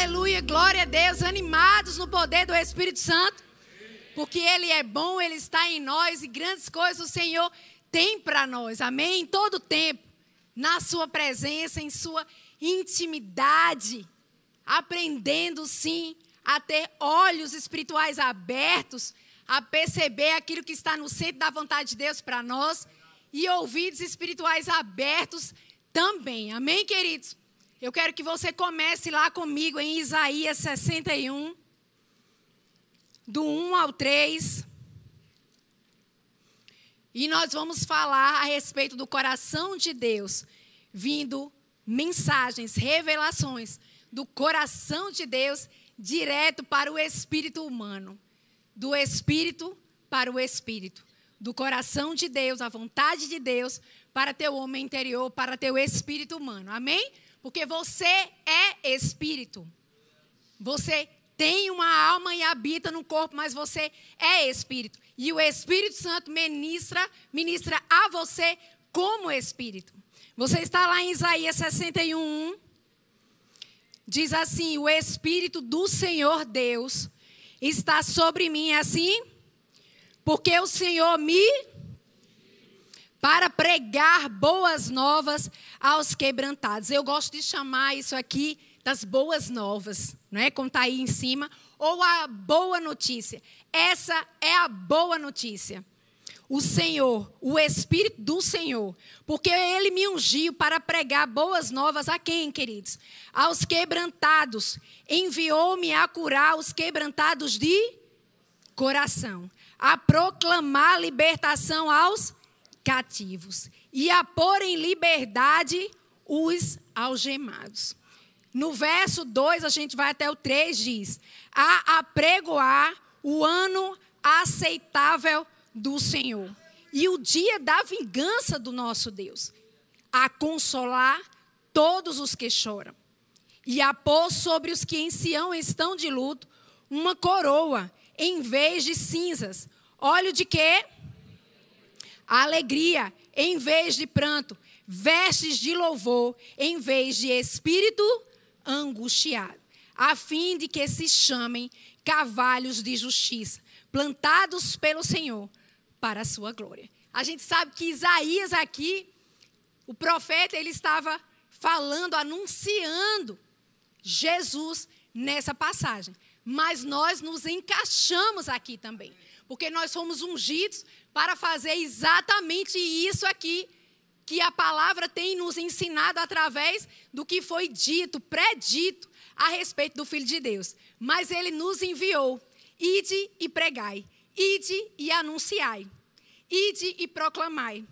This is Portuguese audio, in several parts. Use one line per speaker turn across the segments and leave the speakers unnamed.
Aleluia, glória a Deus, animados no poder do Espírito Santo, porque Ele é bom, Ele está em nós e grandes coisas o Senhor tem para nós, amém? Em todo tempo, na Sua presença, em Sua intimidade, aprendendo sim a ter olhos espirituais abertos, a perceber aquilo que está no centro da vontade de Deus para nós e ouvidos espirituais abertos também, amém, queridos? Eu quero que você comece lá comigo em Isaías 61, do 1 ao 3. E nós vamos falar a respeito do coração de Deus, vindo mensagens, revelações do coração de Deus direto para o espírito humano, do espírito para o espírito, do coração de Deus, a vontade de Deus para teu homem interior, para teu espírito humano. Amém? Porque você é espírito. Você tem uma alma e habita no corpo, mas você é espírito. E o Espírito Santo ministra, ministra a você como espírito. Você está lá em Isaías 61, diz assim: O Espírito do Senhor Deus está sobre mim, é assim? Porque o Senhor me para pregar boas novas aos quebrantados. Eu gosto de chamar isso aqui das boas novas, não é? Como está aí em cima, ou a boa notícia. Essa é a boa notícia. O Senhor, o Espírito do Senhor, porque Ele me ungiu para pregar boas novas a quem, queridos? Aos quebrantados. Enviou-me a curar os quebrantados de coração, a proclamar libertação aos cativos e a pôr em liberdade os algemados. No verso 2, a gente vai até o 3, diz: A apregoar o ano aceitável do Senhor e o dia da vingança do nosso Deus, a consolar todos os que choram e a pôr sobre os que em Sião estão de luto uma coroa em vez de cinzas. Óleo de quê? Alegria em vez de pranto, vestes de louvor em vez de espírito angustiado, a fim de que se chamem cavalhos de justiça, plantados pelo Senhor para a sua glória. A gente sabe que Isaías aqui, o profeta, ele estava falando, anunciando Jesus nessa passagem. Mas nós nos encaixamos aqui também, porque nós somos ungidos para fazer exatamente isso aqui que a palavra tem nos ensinado através do que foi dito, predito a respeito do Filho de Deus. Mas ele nos enviou: ide e pregai, ide e anunciai, ide e proclamai,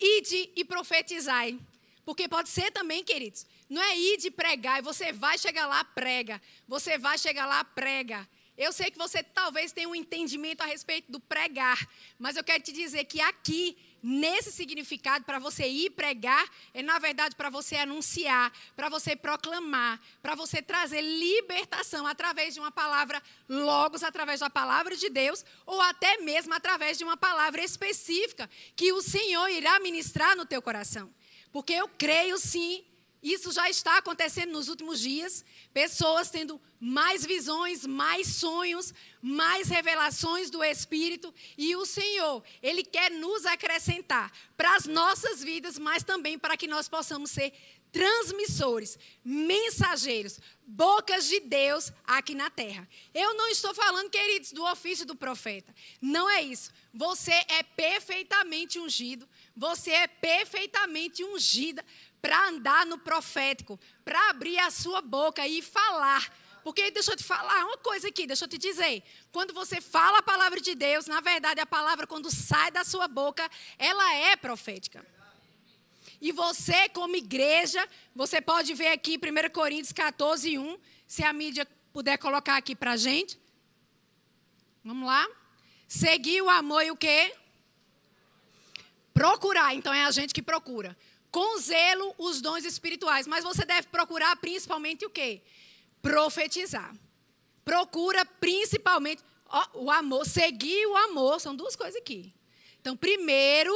ide e profetizai. Porque pode ser também, queridos, não é ir de pregar, você vai chegar lá, prega. Você vai chegar lá, prega. Eu sei que você talvez tenha um entendimento a respeito do pregar, mas eu quero te dizer que aqui, nesse significado, para você ir pregar, é na verdade para você anunciar, para você proclamar, para você trazer libertação através de uma palavra, logos através da palavra de Deus, ou até mesmo através de uma palavra específica que o Senhor irá ministrar no teu coração. Porque eu creio sim isso já está acontecendo nos últimos dias. Pessoas tendo mais visões, mais sonhos, mais revelações do Espírito. E o Senhor, Ele quer nos acrescentar para as nossas vidas, mas também para que nós possamos ser transmissores, mensageiros, bocas de Deus aqui na terra. Eu não estou falando, queridos, do ofício do profeta. Não é isso. Você é perfeitamente ungido, você é perfeitamente ungida para andar no profético, para abrir a sua boca e falar. Porque deixa eu te falar uma coisa aqui, deixa eu te dizer. Quando você fala a palavra de Deus, na verdade a palavra quando sai da sua boca, ela é profética. E você, como igreja, você pode ver aqui 1 Coríntios 14, 1, se a mídia puder colocar aqui para gente. Vamos lá? Seguir o amor e o quê? Procurar. Então é a gente que procura com zelo os dons espirituais, mas você deve procurar principalmente o quê? Profetizar. Procura principalmente ó, o amor, seguir o amor, são duas coisas aqui. Então, primeiro,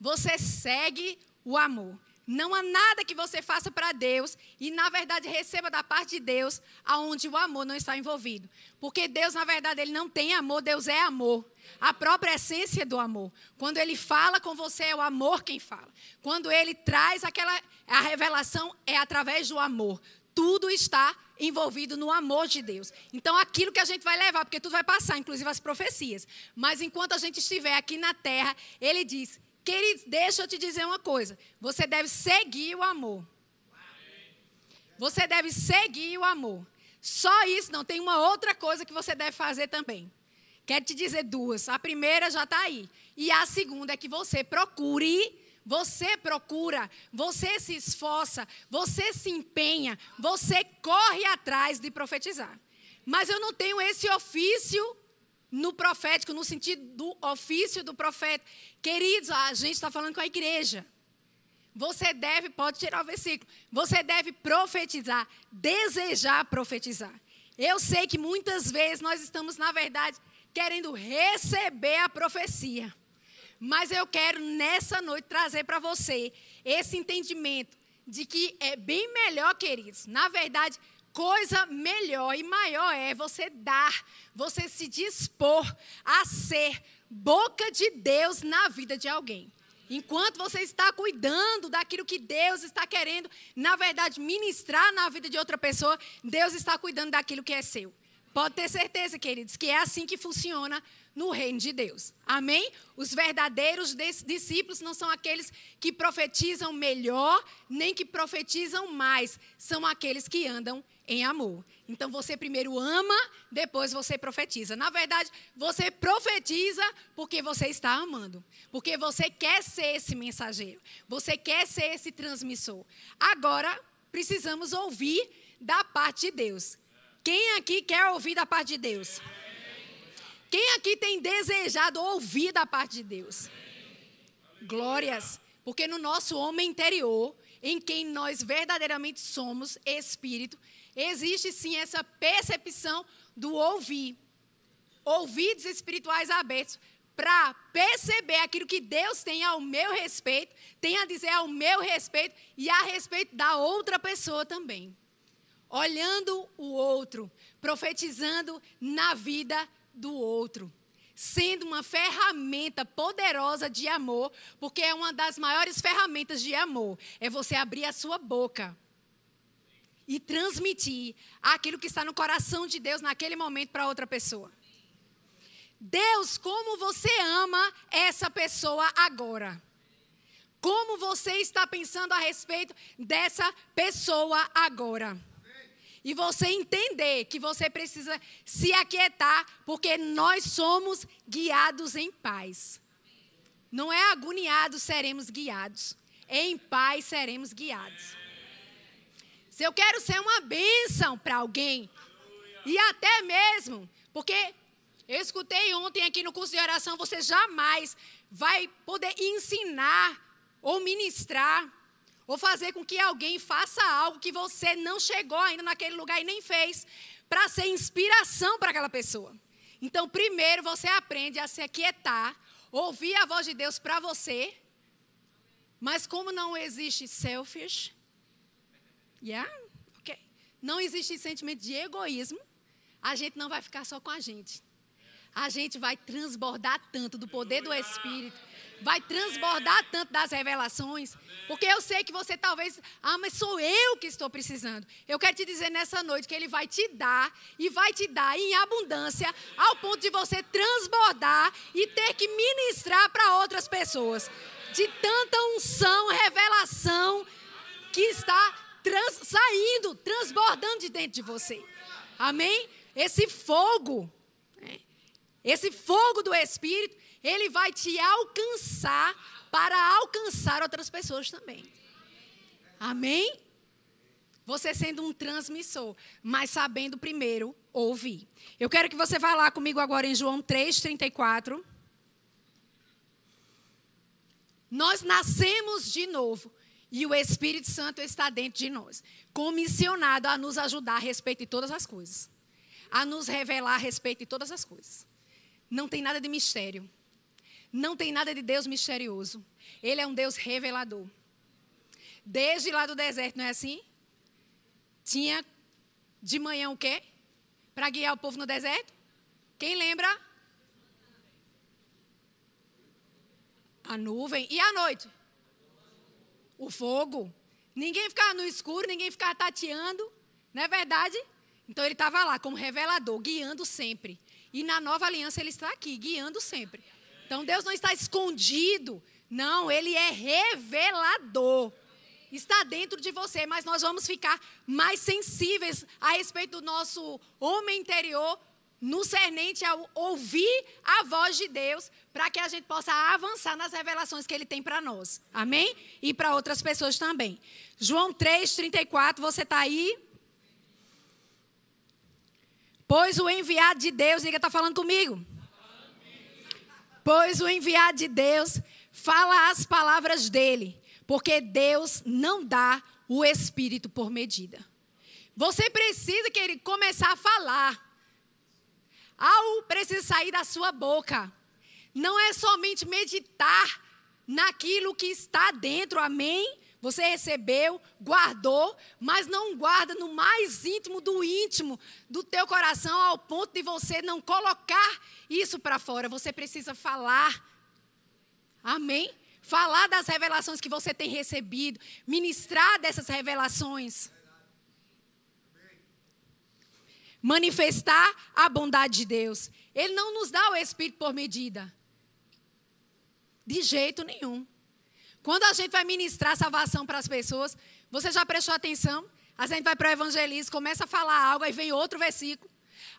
você segue o amor. Não há nada que você faça para Deus e, na verdade, receba da parte de Deus aonde o amor não está envolvido. Porque Deus, na verdade, ele não tem amor, Deus é amor. A própria essência do amor. Quando ele fala com você, é o amor quem fala. Quando ele traz aquela. A revelação é através do amor. Tudo está envolvido no amor de Deus. Então, aquilo que a gente vai levar, porque tudo vai passar, inclusive as profecias. Mas enquanto a gente estiver aqui na terra, ele diz: Queridos, deixa eu te dizer uma coisa. Você deve seguir o amor. Você deve seguir o amor. Só isso, não tem uma outra coisa que você deve fazer também. Quero te dizer duas. A primeira já está aí. E a segunda é que você procure, você procura, você se esforça, você se empenha, você corre atrás de profetizar. Mas eu não tenho esse ofício no profético, no sentido do ofício do profeta. Queridos, a gente está falando com a igreja. Você deve, pode tirar o versículo, você deve profetizar, desejar profetizar. Eu sei que muitas vezes nós estamos, na verdade, querendo receber a profecia. Mas eu quero nessa noite trazer para você esse entendimento de que é bem melhor, queridos, na verdade, coisa melhor e maior é você dar, você se dispor a ser boca de Deus na vida de alguém. Enquanto você está cuidando daquilo que Deus está querendo, na verdade, ministrar na vida de outra pessoa, Deus está cuidando daquilo que é seu. Pode ter certeza, queridos, que é assim que funciona no reino de Deus. Amém? Os verdadeiros discípulos não são aqueles que profetizam melhor, nem que profetizam mais. São aqueles que andam em amor. Então você primeiro ama, depois você profetiza. Na verdade, você profetiza porque você está amando. Porque você quer ser esse mensageiro. Você quer ser esse transmissor. Agora, precisamos ouvir da parte de Deus. Quem aqui quer ouvir da parte de Deus? Quem aqui tem desejado ouvir da parte de Deus? Glórias. Porque no nosso homem interior, em quem nós verdadeiramente somos espírito, existe sim essa percepção do ouvir. Ouvidos espirituais abertos para perceber aquilo que Deus tem ao meu respeito, tem a dizer ao meu respeito e a respeito da outra pessoa também. Olhando o outro, profetizando na vida do outro, sendo uma ferramenta poderosa de amor, porque é uma das maiores ferramentas de amor, é você abrir a sua boca e transmitir aquilo que está no coração de Deus naquele momento para outra pessoa. Deus, como você ama essa pessoa agora? Como você está pensando a respeito dessa pessoa agora? E você entender que você precisa se aquietar, porque nós somos guiados em paz. Não é agoniados seremos guiados, em paz seremos guiados. Se eu quero ser uma bênção para alguém, e até mesmo, porque eu escutei ontem aqui no curso de oração, você jamais vai poder ensinar ou ministrar ou fazer com que alguém faça algo que você não chegou ainda naquele lugar e nem fez, para ser inspiração para aquela pessoa. Então, primeiro você aprende a se aquietar, ouvir a voz de Deus para você. Mas como não existe selfish, Yeah? Ok. Não existe sentimento de egoísmo. A gente não vai ficar só com a gente. A gente vai transbordar tanto do poder do Espírito, vai transbordar tanto das revelações, porque eu sei que você talvez, ah, mas sou eu que estou precisando. Eu quero te dizer nessa noite que Ele vai te dar e vai te dar em abundância, ao ponto de você transbordar e ter que ministrar para outras pessoas. De tanta unção, revelação que está trans, saindo, transbordando de dentro de você. Amém? Esse fogo, né? esse fogo do Espírito, ele vai te alcançar para alcançar outras pessoas também. Amém? Você sendo um transmissor, mas sabendo primeiro ouvir. Eu quero que você vá lá comigo agora em João 3,34. Nós nascemos de novo e o Espírito Santo está dentro de nós, comissionado a nos ajudar a respeito de todas as coisas, a nos revelar a respeito de todas as coisas. Não tem nada de mistério. Não tem nada de Deus misterioso. Ele é um Deus revelador. desde lá do deserto, não é assim? Tinha de manhã o quê? Para guiar o povo no deserto? Quem lembra? A nuvem. E à noite? O fogo. Ninguém ficava no escuro, ninguém ficava tateando. Não é verdade? Então ele estava lá como revelador, guiando sempre. E na nova aliança ele está aqui, guiando sempre. Então Deus não está escondido. Não, ele é revelador. Está dentro de você, mas nós vamos ficar mais sensíveis a respeito do nosso homem interior, no cernente ao ouvir a voz de Deus, para que a gente possa avançar nas revelações que ele tem para nós. Amém? E para outras pessoas também. João 3, 34, você está aí? Pois o enviado de Deus, diga, está falando comigo? Pois o enviado de Deus fala as palavras dele, porque Deus não dá o Espírito por medida. Você precisa, querido, começar a falar. Algo precisa sair da sua boca. Não é somente meditar naquilo que está dentro, amém? Você recebeu, guardou, mas não guarda no mais íntimo do íntimo do teu coração, ao ponto de você não colocar isso para fora. Você precisa falar. Amém? Falar das revelações que você tem recebido, ministrar dessas revelações. manifestar a bondade de Deus. Ele não nos dá o Espírito por medida. De jeito nenhum. Quando a gente vai ministrar salvação para as pessoas, você já prestou atenção? A gente vai para o evangelismo, começa a falar algo, aí vem outro versículo.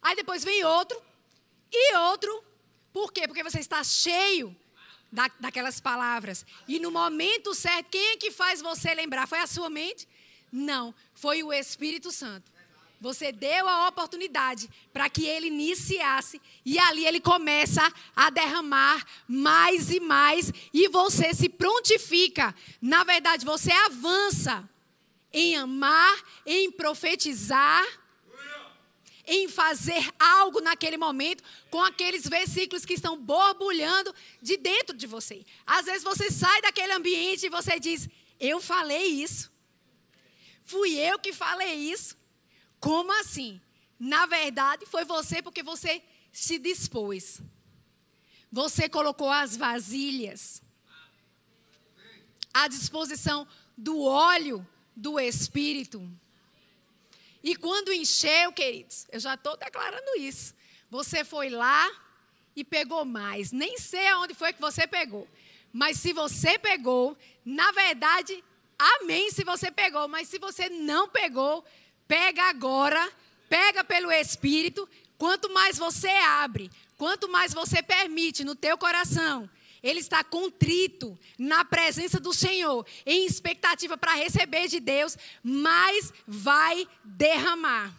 Aí depois vem outro e outro. Por quê? Porque você está cheio da, daquelas palavras. E no momento certo, quem é que faz você lembrar? Foi a sua mente? Não, foi o Espírito Santo. Você deu a oportunidade para que ele iniciasse e ali ele começa a derramar mais e mais e você se prontifica. Na verdade, você avança em amar, em profetizar, em fazer algo naquele momento com aqueles versículos que estão borbulhando de dentro de você. Às vezes você sai daquele ambiente e você diz: "Eu falei isso. Fui eu que falei isso. Como assim? Na verdade, foi você porque você se dispôs. Você colocou as vasilhas à disposição do óleo do Espírito. E quando encheu, queridos, eu já estou declarando isso. Você foi lá e pegou mais. Nem sei aonde foi que você pegou. Mas se você pegou, na verdade, amém se você pegou. Mas se você não pegou, Pega agora, pega pelo Espírito. Quanto mais você abre, quanto mais você permite no teu coração, ele está contrito na presença do Senhor, em expectativa para receber de Deus, mais vai derramar.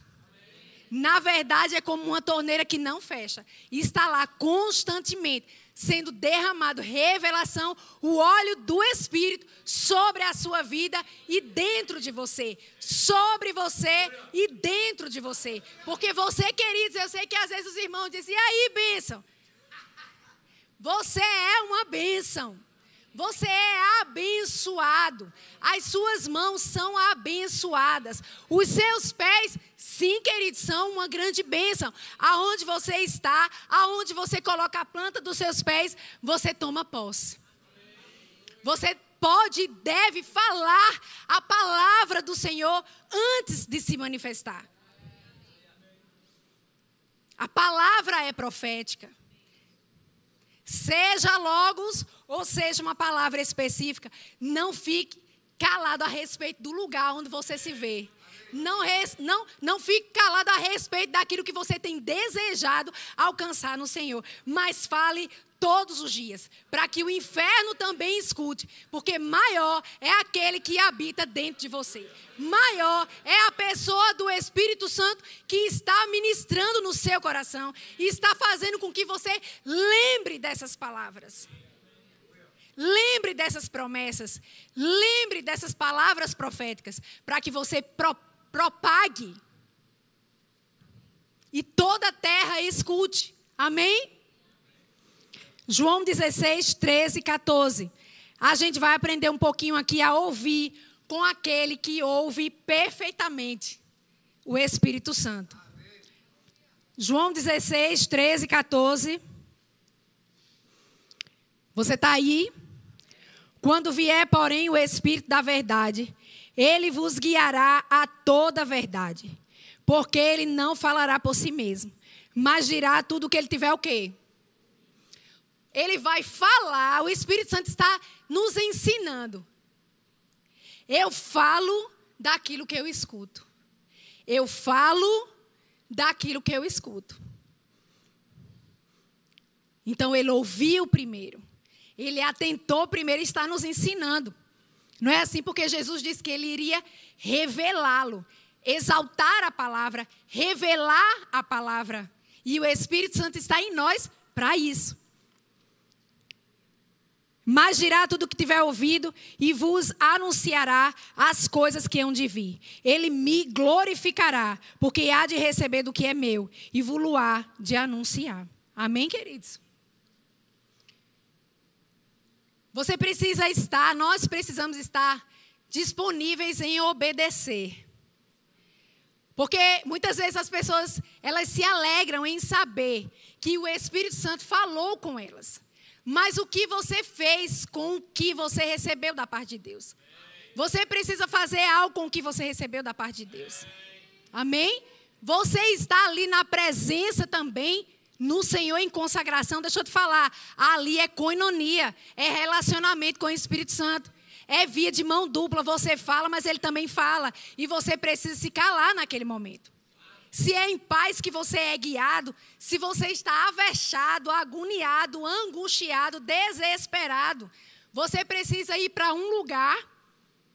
Na verdade, é como uma torneira que não fecha, está lá constantemente sendo derramado revelação, o óleo do Espírito sobre a sua vida e dentro de você. Sobre você e dentro de você. Porque você, queridos, eu sei que às vezes os irmãos dizem, e aí, bênção? Você é uma bênção. Você é abençoado. As suas mãos são abençoadas. Os seus pés, sim, queridos, são uma grande bênção. Aonde você está, aonde você coloca a planta dos seus pés, você toma posse. Você pode e deve falar a palavra do Senhor antes de se manifestar. A palavra é profética. Seja logos ou seja uma palavra específica, não fique calado a respeito do lugar onde você se vê. Não, não, não fique calado a respeito daquilo que você tem desejado alcançar no Senhor, mas fale todos os dias, para que o inferno também escute, porque maior é aquele que habita dentro de você. Maior é a pessoa do Espírito Santo que está ministrando no seu coração e está fazendo com que você lembre dessas palavras. Lembre dessas promessas. Lembre dessas palavras proféticas. Para que você pro, propague. E toda a terra escute. Amém? João 16, 13 e 14. A gente vai aprender um pouquinho aqui a ouvir com aquele que ouve perfeitamente o Espírito Santo. João 16, 13, 14. Você está aí? Quando vier, porém, o Espírito da Verdade, ele vos guiará a toda a verdade. Porque ele não falará por si mesmo, mas dirá tudo o que ele tiver o quê? Ele vai falar, o Espírito Santo está nos ensinando. Eu falo daquilo que eu escuto. Eu falo daquilo que eu escuto. Então ele ouviu primeiro. Ele atentou primeiro e está nos ensinando. Não é assim porque Jesus disse que ele iria revelá-lo, exaltar a palavra, revelar a palavra. E o Espírito Santo está em nós para isso. Mas dirá tudo o que tiver ouvido e vos anunciará as coisas que hão de vir. Ele me glorificará, porque há de receber do que é meu e vos há de anunciar. Amém, queridos? Você precisa estar, nós precisamos estar disponíveis em obedecer. Porque muitas vezes as pessoas, elas se alegram em saber que o Espírito Santo falou com elas. Mas o que você fez com o que você recebeu da parte de Deus? Você precisa fazer algo com o que você recebeu da parte de Deus. Amém? Você está ali na presença também no Senhor em consagração, deixa eu te falar, ali é coinonia, é relacionamento com o Espírito Santo. É via de mão dupla, você fala, mas ele também fala, e você precisa se calar naquele momento. Se é em paz que você é guiado, se você está avexado, agoniado, angustiado, desesperado, você precisa ir para um lugar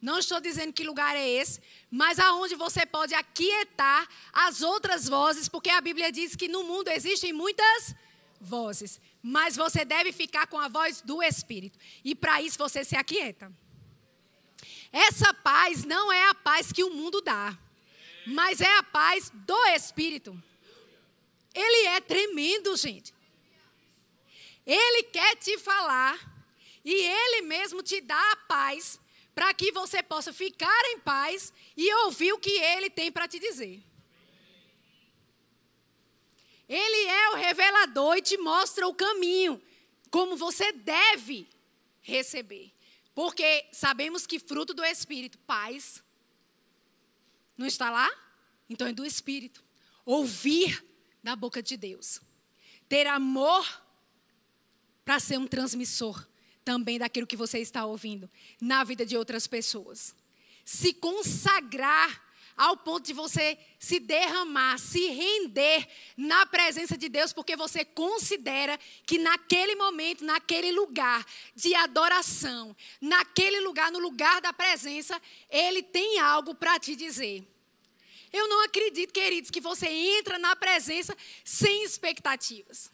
não estou dizendo que lugar é esse, mas aonde você pode aquietar as outras vozes, porque a Bíblia diz que no mundo existem muitas vozes, mas você deve ficar com a voz do Espírito. E para isso você se aquieta. Essa paz não é a paz que o mundo dá, mas é a paz do Espírito. Ele é tremendo, gente. Ele quer te falar e ele mesmo te dá a paz para que você possa ficar em paz e ouvir o que ele tem para te dizer. Ele é o revelador e te mostra o caminho, como você deve receber. Porque sabemos que fruto do Espírito, paz, não está lá? Então é do Espírito. Ouvir da boca de Deus. Ter amor para ser um transmissor também daquilo que você está ouvindo na vida de outras pessoas. Se consagrar ao ponto de você se derramar, se render na presença de Deus, porque você considera que naquele momento, naquele lugar de adoração, naquele lugar, no lugar da presença, Ele tem algo para te dizer. Eu não acredito, queridos, que você entra na presença sem expectativas.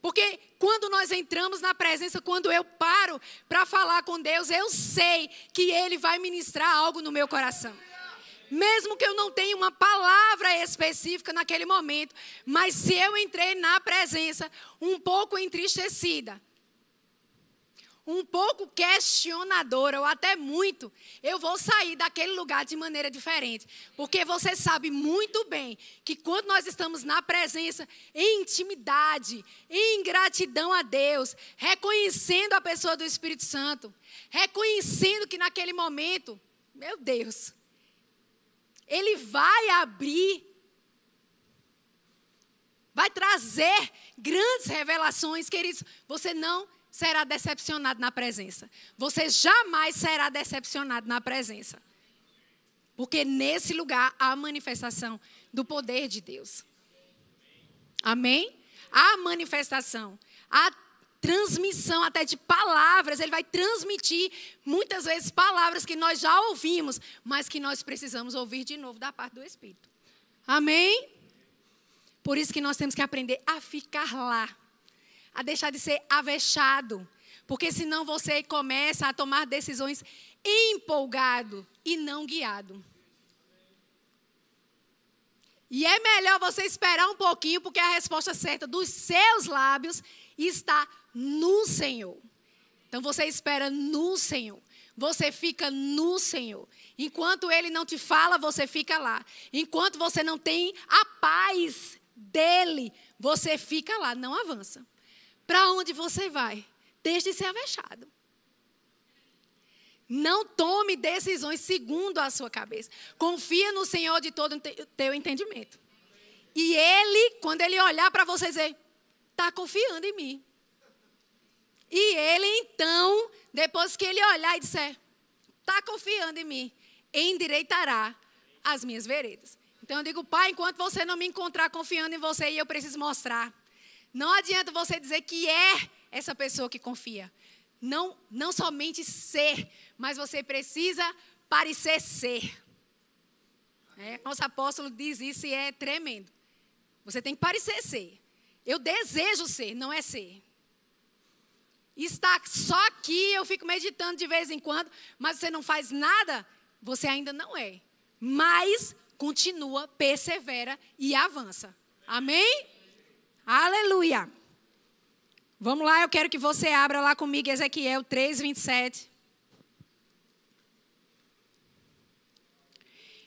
Porque quando nós entramos na presença, quando eu paro para falar com Deus, eu sei que Ele vai ministrar algo no meu coração. Mesmo que eu não tenha uma palavra específica naquele momento, mas se eu entrei na presença um pouco entristecida, um pouco questionadora, ou até muito, eu vou sair daquele lugar de maneira diferente. Porque você sabe muito bem que quando nós estamos na presença, em intimidade, em gratidão a Deus, reconhecendo a pessoa do Espírito Santo, reconhecendo que naquele momento, meu Deus, Ele vai abrir vai trazer grandes revelações, queridos. Você não será decepcionado na presença. Você jamais será decepcionado na presença. Porque nesse lugar há a manifestação do poder de Deus. Amém? A manifestação, a transmissão até de palavras, ele vai transmitir muitas vezes palavras que nós já ouvimos, mas que nós precisamos ouvir de novo da parte do Espírito. Amém? Por isso que nós temos que aprender a ficar lá a deixar de ser avexado, porque senão você começa a tomar decisões empolgado e não guiado. E é melhor você esperar um pouquinho, porque a resposta certa dos seus lábios está no Senhor. Então você espera no Senhor. você fica no Senhor. Enquanto Ele não te fala, você fica lá. Enquanto você não tem a paz dele, você fica lá, não avança. Para onde você vai? Deixe de ser avexado. Não tome decisões segundo a sua cabeça. Confia no Senhor de todo o teu entendimento. E Ele, quando Ele olhar para você, dizer: está confiando em mim. E Ele, então, depois que Ele olhar e disser: está confiando em mim, endireitará as minhas veredas. Então eu digo, Pai, enquanto você não me encontrar confiando em você, e eu preciso mostrar. Não adianta você dizer que é essa pessoa que confia. Não, não somente ser, mas você precisa parecer ser. É, nosso apóstolo diz isso e é tremendo. Você tem que parecer ser. Eu desejo ser, não é ser. Está só aqui, eu fico meditando de vez em quando, mas você não faz nada, você ainda não é. Mas continua, persevera e avança. Amém? Aleluia. Vamos lá, eu quero que você abra lá comigo Ezequiel 3, 27.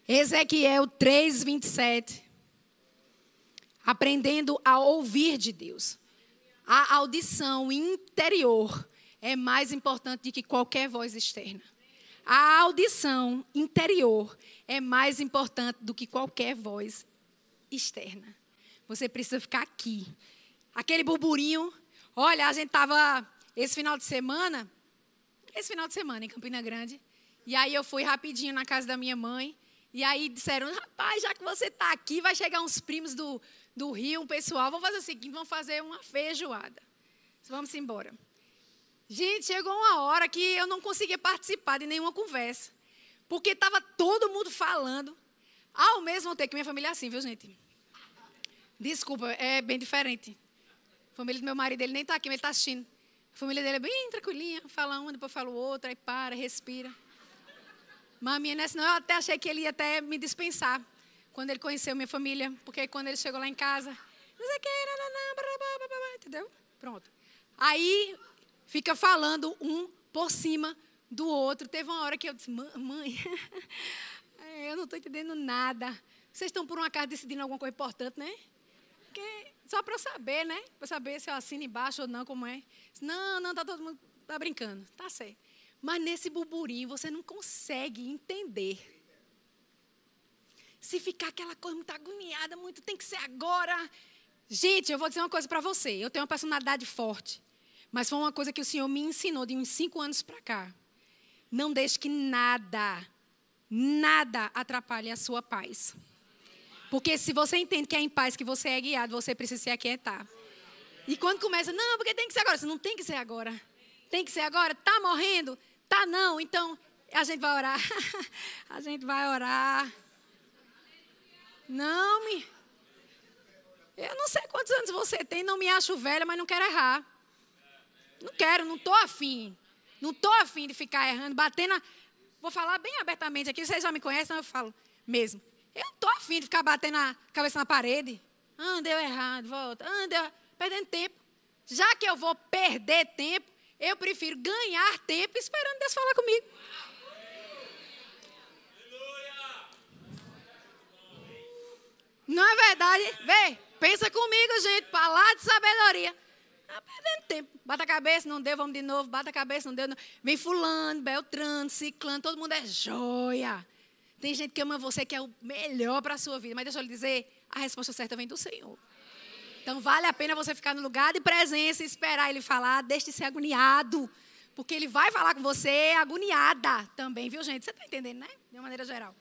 Ezequiel 3, 27. Aprendendo a ouvir de Deus. A audição interior é mais importante do que qualquer voz externa. A audição interior é mais importante do que qualquer voz externa. Você precisa ficar aqui. Aquele burburinho. Olha, a gente estava esse final de semana, esse final de semana em Campina Grande, e aí eu fui rapidinho na casa da minha mãe, e aí disseram, rapaz, já que você está aqui, vai chegar uns primos do, do Rio, um pessoal, vamos fazer o seguinte, vamos fazer uma feijoada. Vamos embora. Gente, chegou uma hora que eu não conseguia participar de nenhuma conversa. Porque estava todo mundo falando. Ao mesmo tempo que minha família é assim, viu, gente? Desculpa, é bem diferente. A família do meu marido, ele nem está aqui, mas ele está assistindo. A família dele é bem tranquilinha, fala uma, depois fala o outro, aí para, respira. Mas minha, né, senão eu até achei que ele ia até me dispensar quando ele conheceu minha família, porque quando ele chegou lá em casa, não sei o que, entendeu? Pronto. Aí fica falando um por cima do outro. Teve uma hora que eu disse, mãe, eu não estou entendendo nada. Vocês estão por uma casa decidindo alguma coisa importante, né? Só para eu saber, né? Para saber se eu assino embaixo ou não, como é. Não, não, tá todo mundo tá brincando. Tá certo. Mas nesse burburinho você não consegue entender. Se ficar aquela coisa muito agoniada, muito tem que ser agora. Gente, eu vou dizer uma coisa para você. Eu tenho uma personalidade forte. Mas foi uma coisa que o Senhor me ensinou de uns cinco anos para cá. Não deixe que nada, nada atrapalhe a sua paz. Porque se você entende que é em paz que você é guiado, você precisa se aquietar. E quando começa, não, porque tem que ser agora. Você não tem que ser agora. Tem que ser agora. Tá morrendo? Tá não. Então, a gente vai orar. a gente vai orar. Não, me. Eu não sei quantos anos você tem, não me acho velha, mas não quero errar. Não quero, não estou afim. Não estou afim de ficar errando, batendo. A... Vou falar bem abertamente aqui, vocês já me conhecem, eu falo mesmo. Eu não estou afim de ficar batendo a cabeça na parede. Ah, deu errado, volta. Ah, deu... Perdendo tempo. Já que eu vou perder tempo, eu prefiro ganhar tempo esperando Deus falar comigo. Não é verdade? Vê, pensa comigo, gente, palavra de sabedoria. Tá perdendo tempo. Bata a cabeça, não deu, vamos de novo. Bata a cabeça, não deu. Não. Vem fulano, beltrano, ciclano, todo mundo é joia. Tem gente que ama você, que é o melhor para a sua vida. Mas deixa eu lhe dizer, a resposta certa vem do Senhor. Então vale a pena você ficar no lugar de presença e esperar Ele falar. Deixe de ser agoniado. Porque Ele vai falar com você agoniada também, viu, gente? Você está entendendo, né? De uma maneira geral.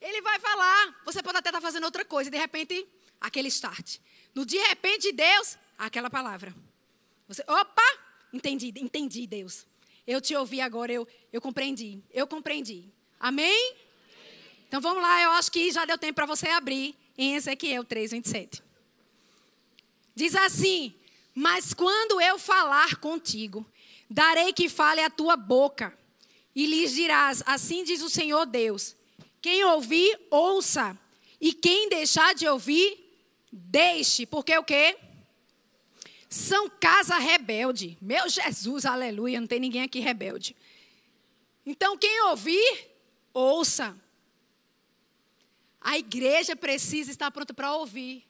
Ele vai falar. Você pode até estar tá fazendo outra coisa. E de repente, aquele start. No de repente, Deus aquela palavra. Você, opa, entendi, entendi, Deus. Eu te ouvi agora, eu, eu compreendi, eu compreendi. Amém? Então vamos lá, eu acho que já deu tempo para você abrir em Ezequiel 3, 27. Diz assim: Mas quando eu falar contigo, darei que fale a tua boca, e lhes dirás: Assim diz o Senhor Deus. Quem ouvir, ouça, e quem deixar de ouvir, deixe, porque o quê? São casa rebelde. Meu Jesus, aleluia, não tem ninguém aqui rebelde. Então, quem ouvir, ouça. A igreja precisa estar pronta para ouvir.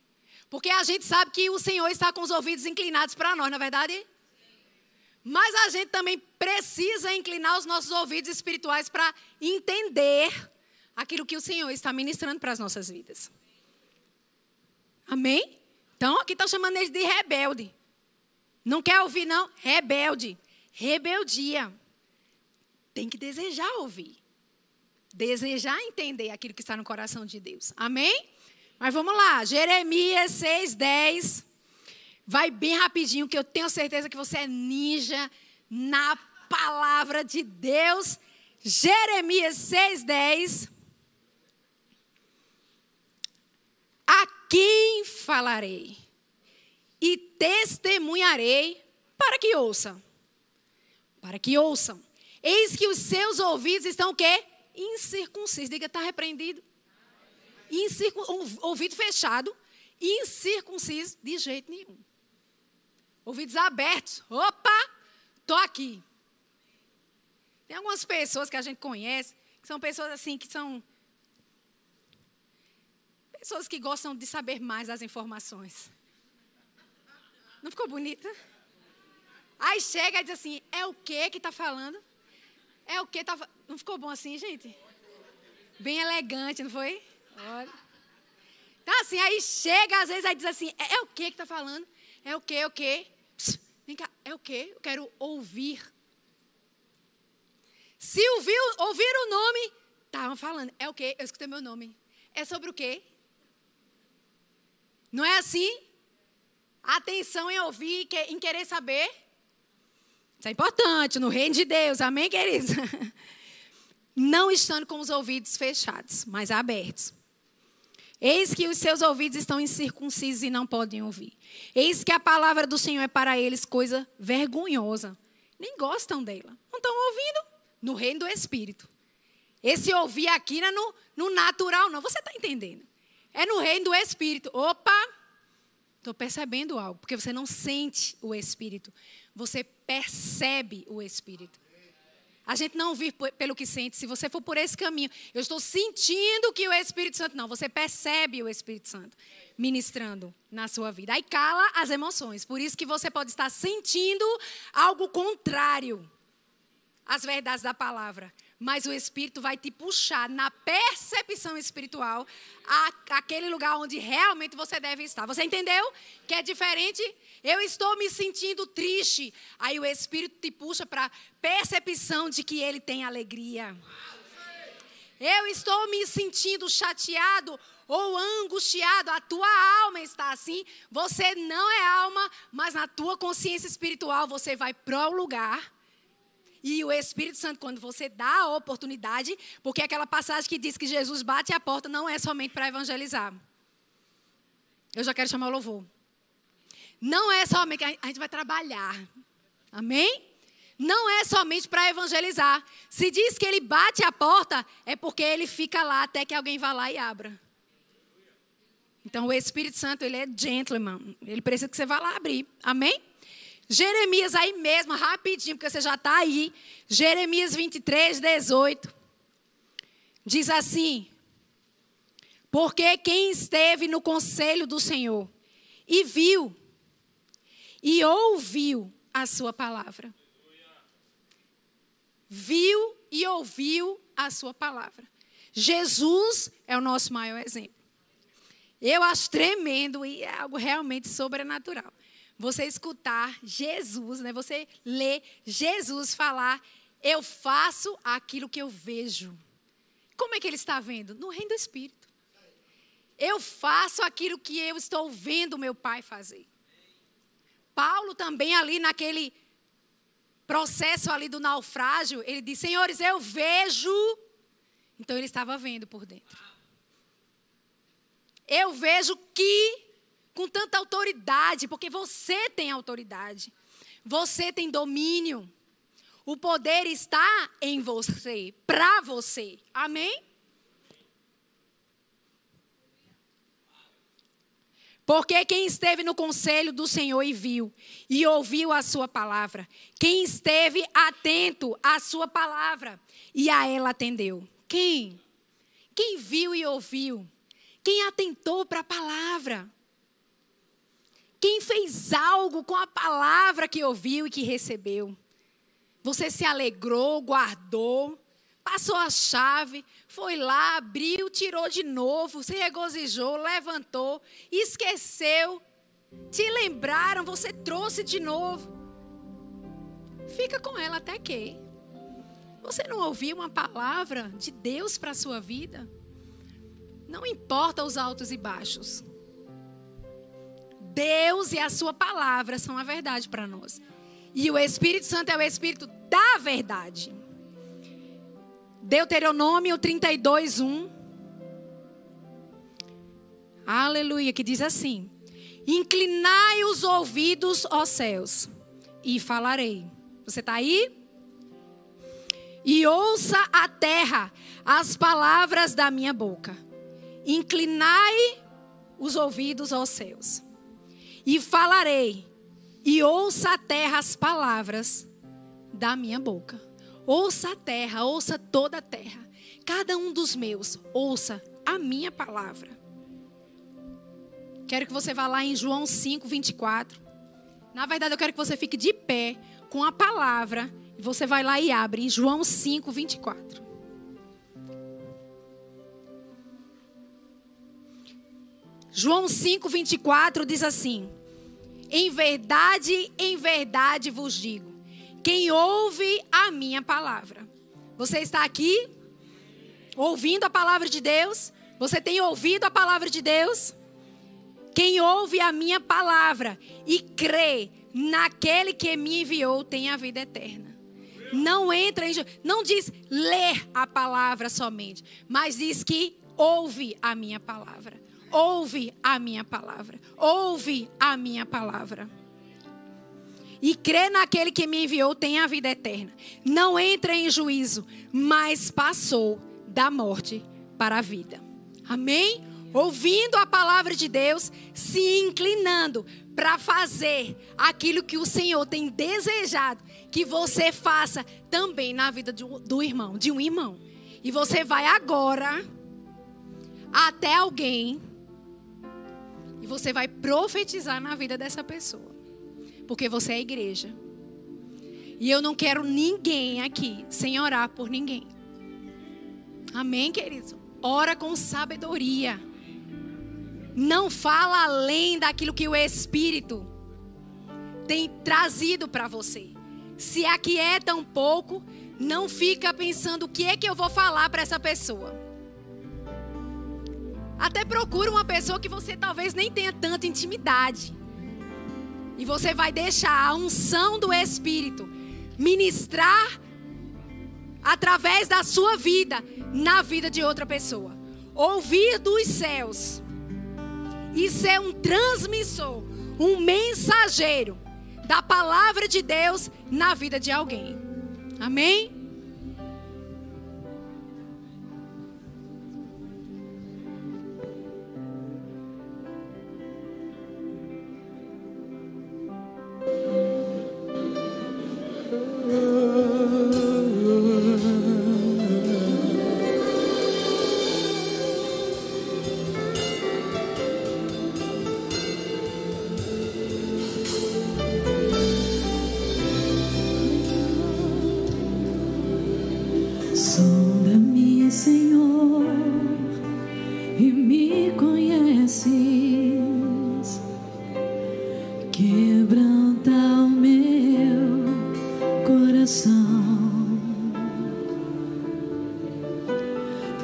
Porque a gente sabe que o Senhor está com os ouvidos inclinados para nós, não é verdade? Mas a gente também precisa inclinar os nossos ouvidos espirituais para entender aquilo que o Senhor está ministrando para as nossas vidas. Amém? Então, aqui está chamando ele de rebelde. Não quer ouvir, não? Rebelde. Rebeldia. Tem que desejar ouvir. Desejar entender aquilo que está no coração de Deus. Amém? Mas vamos lá. Jeremias 6, 10. Vai bem rapidinho, que eu tenho certeza que você é ninja na palavra de Deus. Jeremias 6, 10. A quem falarei e testemunharei para que ouçam. Para que ouçam. Eis que os seus ouvidos estão o quê? Incircuncisos. Diga, está repreendido. Incircun... Ouvido fechado, incircunciso, de jeito nenhum. Ouvidos abertos. Opa, estou aqui. Tem algumas pessoas que a gente conhece, que são pessoas assim, que são. Pessoas que gostam de saber mais das informações. Não ficou bonita? Aí chega e diz assim: é o que que está falando? É o que tá. Não ficou bom assim, gente? Bem elegante, não foi? Olha. Então, assim, aí chega, às vezes, aí diz assim: é, é o que que está falando? É o que, é o que? Vem cá, é o quê? Eu quero ouvir. Se ouvir, ouvir o nome, estavam falando, é o quê? Eu escutei meu nome. É sobre o quê? Não é assim? Atenção em ouvir, em querer saber. Isso é importante no reino de Deus, amém, queridos? Não estando com os ouvidos fechados, mas abertos. Eis que os seus ouvidos estão incircuncisos e não podem ouvir. Eis que a palavra do Senhor é para eles coisa vergonhosa. Nem gostam dela. Não estão ouvindo no reino do Espírito. Esse ouvir aqui não é no, no natural, não. Você está entendendo? É no reino do Espírito. Opa! Estou percebendo algo. Porque você não sente o Espírito. Você percebe o Espírito. A gente não vive pelo que sente. Se você for por esse caminho, eu estou sentindo que o Espírito Santo. Não, você percebe o Espírito Santo ministrando na sua vida. Aí cala as emoções. Por isso que você pode estar sentindo algo contrário às verdades da palavra. Mas o Espírito vai te puxar na percepção espiritual aquele lugar onde realmente você deve estar. Você entendeu? Que é diferente eu estou me sentindo triste. Aí o Espírito te puxa para a percepção de que ele tem alegria. Eu estou me sentindo chateado ou angustiado, a tua alma está assim. Você não é alma, mas na tua consciência espiritual você vai para o lugar. E o Espírito Santo, quando você dá a oportunidade, porque aquela passagem que diz que Jesus bate a porta não é somente para evangelizar. Eu já quero chamar o louvor. Não é somente a gente vai trabalhar. Amém? Não é somente para evangelizar. Se diz que ele bate a porta, é porque ele fica lá até que alguém vá lá e abra. Então o Espírito Santo, ele é gentleman. Ele precisa que você vá lá abrir. Amém? Jeremias aí mesmo, rapidinho, porque você já está aí. Jeremias 23, 18. Diz assim: Porque quem esteve no conselho do Senhor e viu e ouviu a sua palavra. Viu e ouviu a sua palavra. Jesus é o nosso maior exemplo. Eu acho tremendo e é algo realmente sobrenatural. Você escutar Jesus, né? Você ler Jesus falar, eu faço aquilo que eu vejo. Como é que ele está vendo? No reino do Espírito. Eu faço aquilo que eu estou vendo meu pai fazer. Paulo também ali naquele processo ali do naufrágio, ele disse: "Senhores, eu vejo". Então ele estava vendo por dentro. Eu vejo que com tanta autoridade, porque você tem autoridade. Você tem domínio. O poder está em você, para você. Amém? Porque quem esteve no conselho do Senhor e viu, e ouviu a sua palavra, quem esteve atento à sua palavra e a ela atendeu. Quem? Quem viu e ouviu? Quem atentou para a palavra? Quem fez algo com a palavra que ouviu e que recebeu? Você se alegrou, guardou, passou a chave, foi lá, abriu, tirou de novo, se regozijou, levantou, esqueceu, te lembraram, você trouxe de novo. Fica com ela até que você não ouviu uma palavra de Deus para a sua vida? Não importa os altos e baixos. Deus e a sua palavra são a verdade para nós. E o Espírito Santo é o Espírito da verdade. Deuteronômio 32, 1. Aleluia, que diz assim: Inclinai os ouvidos, ó céus, e falarei. Você está aí? E ouça a terra as palavras da minha boca. Inclinai os ouvidos, ó céus, e falarei. E ouça a terra as palavras da minha boca. Ouça a terra, ouça toda a terra. Cada um dos meus, ouça a minha palavra. Quero que você vá lá em João 5, 24. Na verdade, eu quero que você fique de pé com a palavra. E você vai lá e abre em João 5, 24. João 5, 24 diz assim: Em verdade, em verdade vos digo quem ouve a minha palavra. Você está aqui ouvindo a palavra de Deus? Você tem ouvido a palavra de Deus? Quem ouve a minha palavra e crê naquele que me enviou tem a vida eterna. Não entra em, não diz ler a palavra somente, mas diz que ouve a minha palavra. Ouve a minha palavra. Ouve a minha palavra e crê naquele que me enviou tem a vida eterna. Não entra em juízo, mas passou da morte para a vida. Amém? Ouvindo a palavra de Deus, se inclinando para fazer aquilo que o Senhor tem desejado que você faça também na vida do, do irmão, de um irmão. E você vai agora até alguém você vai profetizar na vida dessa pessoa porque você é a igreja. E eu não quero ninguém aqui sem orar por ninguém. Amém, queridos? Ora com sabedoria. Não fala além daquilo que o Espírito tem trazido para você. Se aquieta um pouco, não fica pensando o que é que eu vou falar para essa pessoa. Até procura uma pessoa que você talvez nem tenha tanta intimidade. E você vai deixar a unção do Espírito ministrar através da sua vida na vida de outra pessoa. Ouvir dos céus e ser um transmissor, um mensageiro da palavra de Deus na vida de alguém. Amém?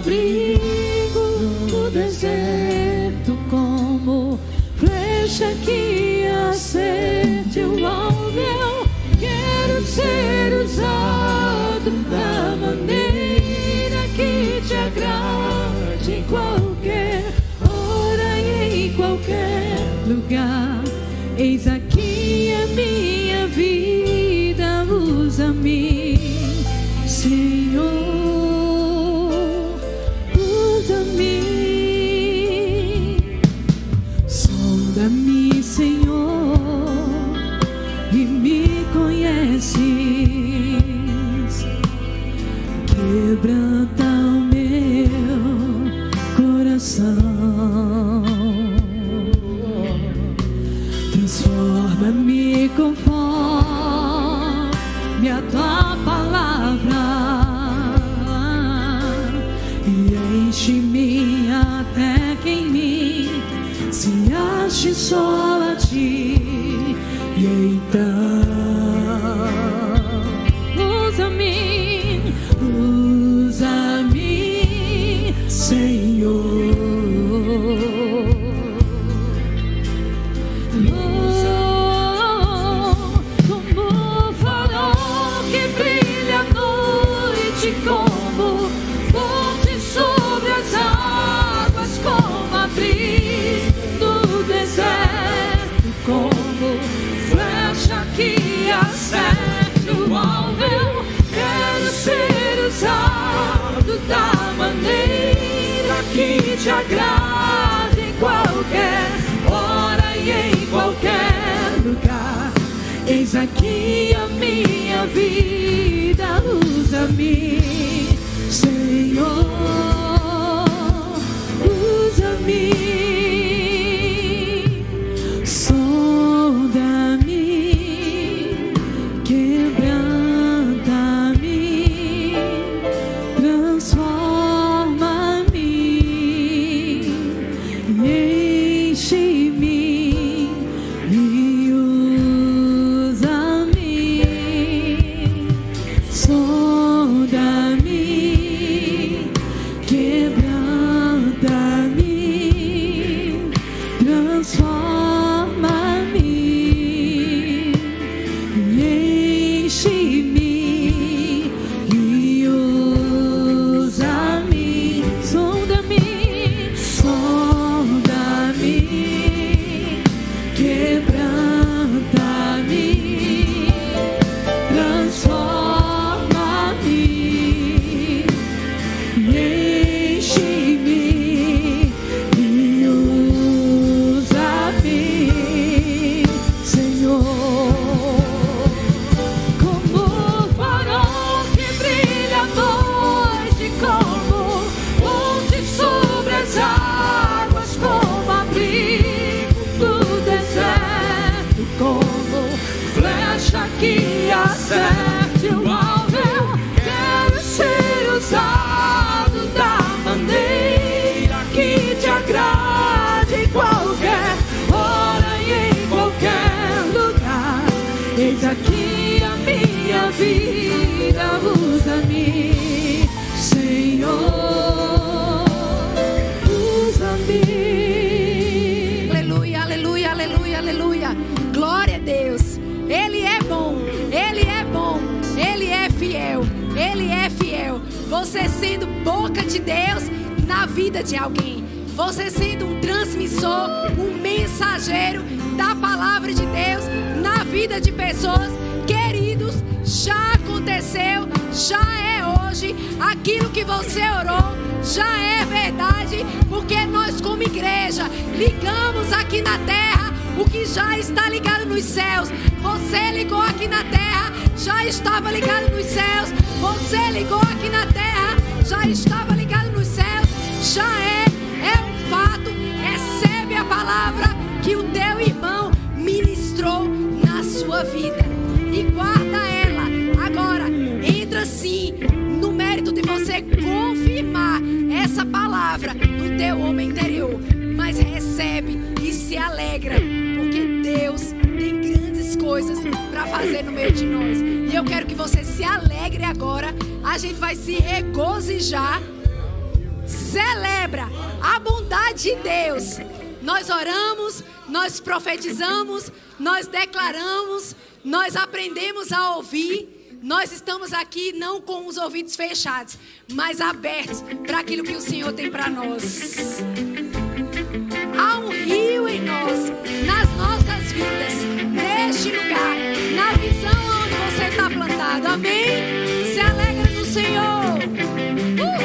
como
sendo boca de Deus na vida de alguém. Você sendo um transmissor, um mensageiro da palavra de Deus na vida de pessoas. Queridos, já aconteceu, já é hoje. Aquilo que você orou já é verdade, porque nós, como igreja, ligamos aqui na terra o que já está ligado nos céus. Você ligou aqui na terra, já estava ligado nos céus. Você ligou aqui na terra, já estava ligado nos céus. Já é, é um fato. Recebe a palavra que o teu irmão ministrou na sua vida e guarda ela. Agora, entra sim no mérito de você confirmar essa palavra no teu homem interior. Mas recebe e se alegra, porque Deus tem grandes coisas para fazer no meio de nós. E eu quero que você alegre agora. A gente vai se regozijar. Celebra a bondade de Deus. Nós oramos, nós profetizamos, nós declaramos, nós aprendemos a ouvir. Nós estamos aqui não com os ouvidos fechados, mas abertos para aquilo que o Senhor tem para nós. Há um rio em nós, nas nossas vidas, neste lugar, na visão você está plantado. Amém? Se alegra no Senhor. Uh!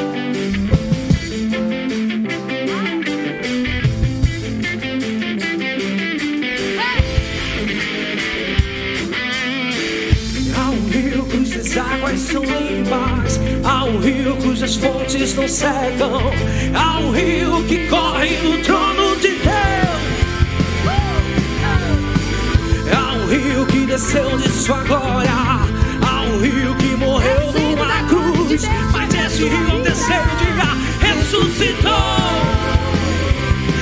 Águas são limpas, há um rio cujas fontes não secam, há um rio que corre no trono rio que desceu de sua glória, há um rio que morreu numa cruz, mas esse rio ao terceiro dia ressuscitou.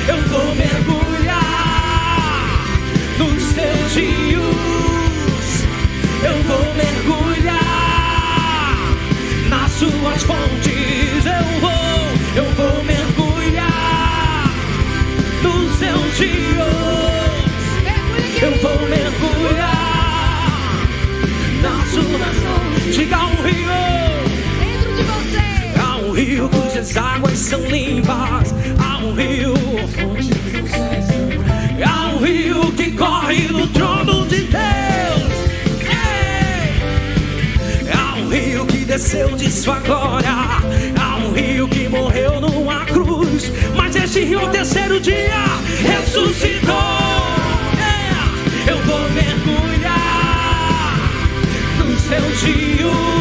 Eu vou mergulhar nos seus rios. Eu vou mergulhar nas suas fontes. Eu vou, eu vou mergulhar nos seus rios. Eu vou mergulhar são limpas. Há um rio. Há um rio que corre no trono de Deus. Ei! Há um rio que desceu de sua glória. Há um rio que morreu numa cruz. Mas esse rio ao terceiro dia ressuscitou. Eu vou mergulhar nos seus rios.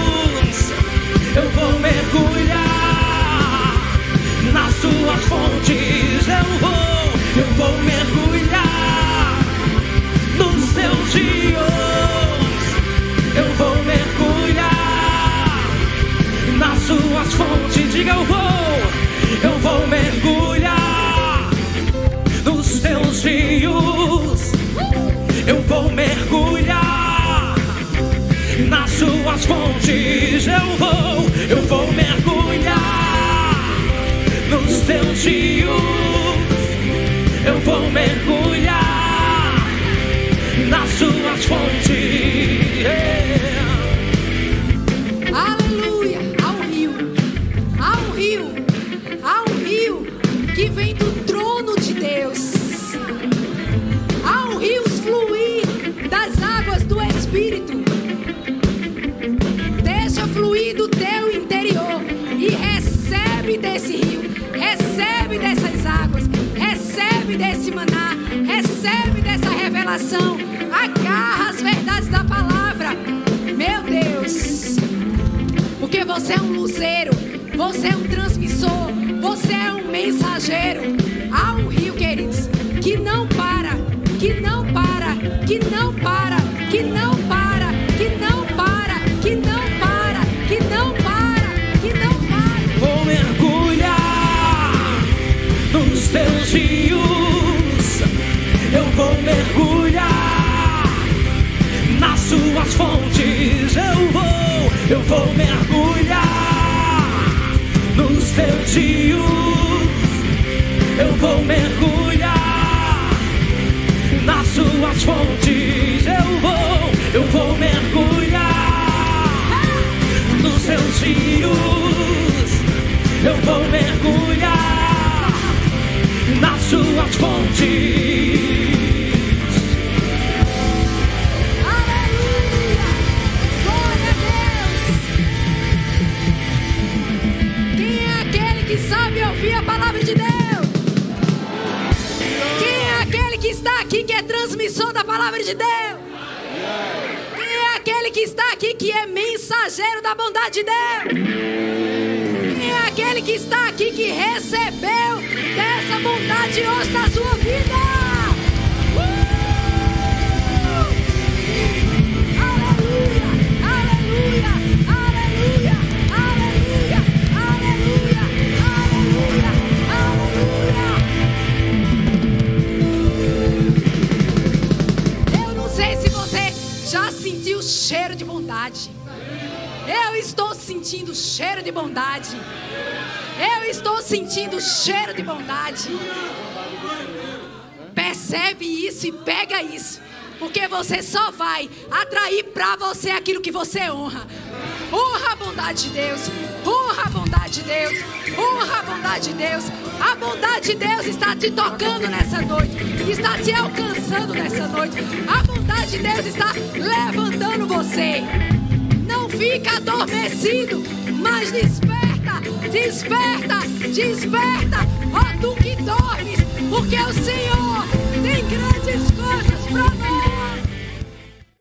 Vou, eu vou mergulhar nos seus rios. Eu vou mergulhar nas suas fontes. Diga eu vou, eu vou mergulhar nos seus rios. Eu vou mergulhar nas suas fontes. Eu vou, eu vou mergulhar nos seus rios. Vou mergulhar nas suas fontes.
Você é um luzeiro, você é um transmissor, você é um mensageiro. Há um rio, queridos, que não para, que não para, que não para, que não para, que não para, que não para, que não para, que não para.
Vou mergulhar nos teus rios. Eu vou mergulhar nas suas fontes. Eu vou, eu vou mergulhar nos teus rios. Eu vou mergulhar nas suas fontes. Eu vou, eu vou mergulhar nos seus rios. Eu vou mergulhar nas suas fontes.
Transmissor da palavra de Deus? Quem é aquele que está aqui que é mensageiro da bondade de Deus? Quem é aquele que está aqui que recebeu dessa bondade hoje na sua vida? Já sentiu o cheiro de bondade. Eu estou sentindo o cheiro de bondade. Eu estou sentindo o cheiro de bondade. Percebe isso e pega isso. Porque você só vai atrair para você aquilo que você honra. Honra a bondade de Deus. Honra a bondade de Deus. Honra a bondade de Deus. A bondade de Deus está te tocando nessa noite. Está te alcançando nessa noite. A bondade de Deus está levantando você. Não fica adormecido, mas desperta, desperta, desperta. Ó tu que dormes, porque o Senhor tem grandes coisas para nós.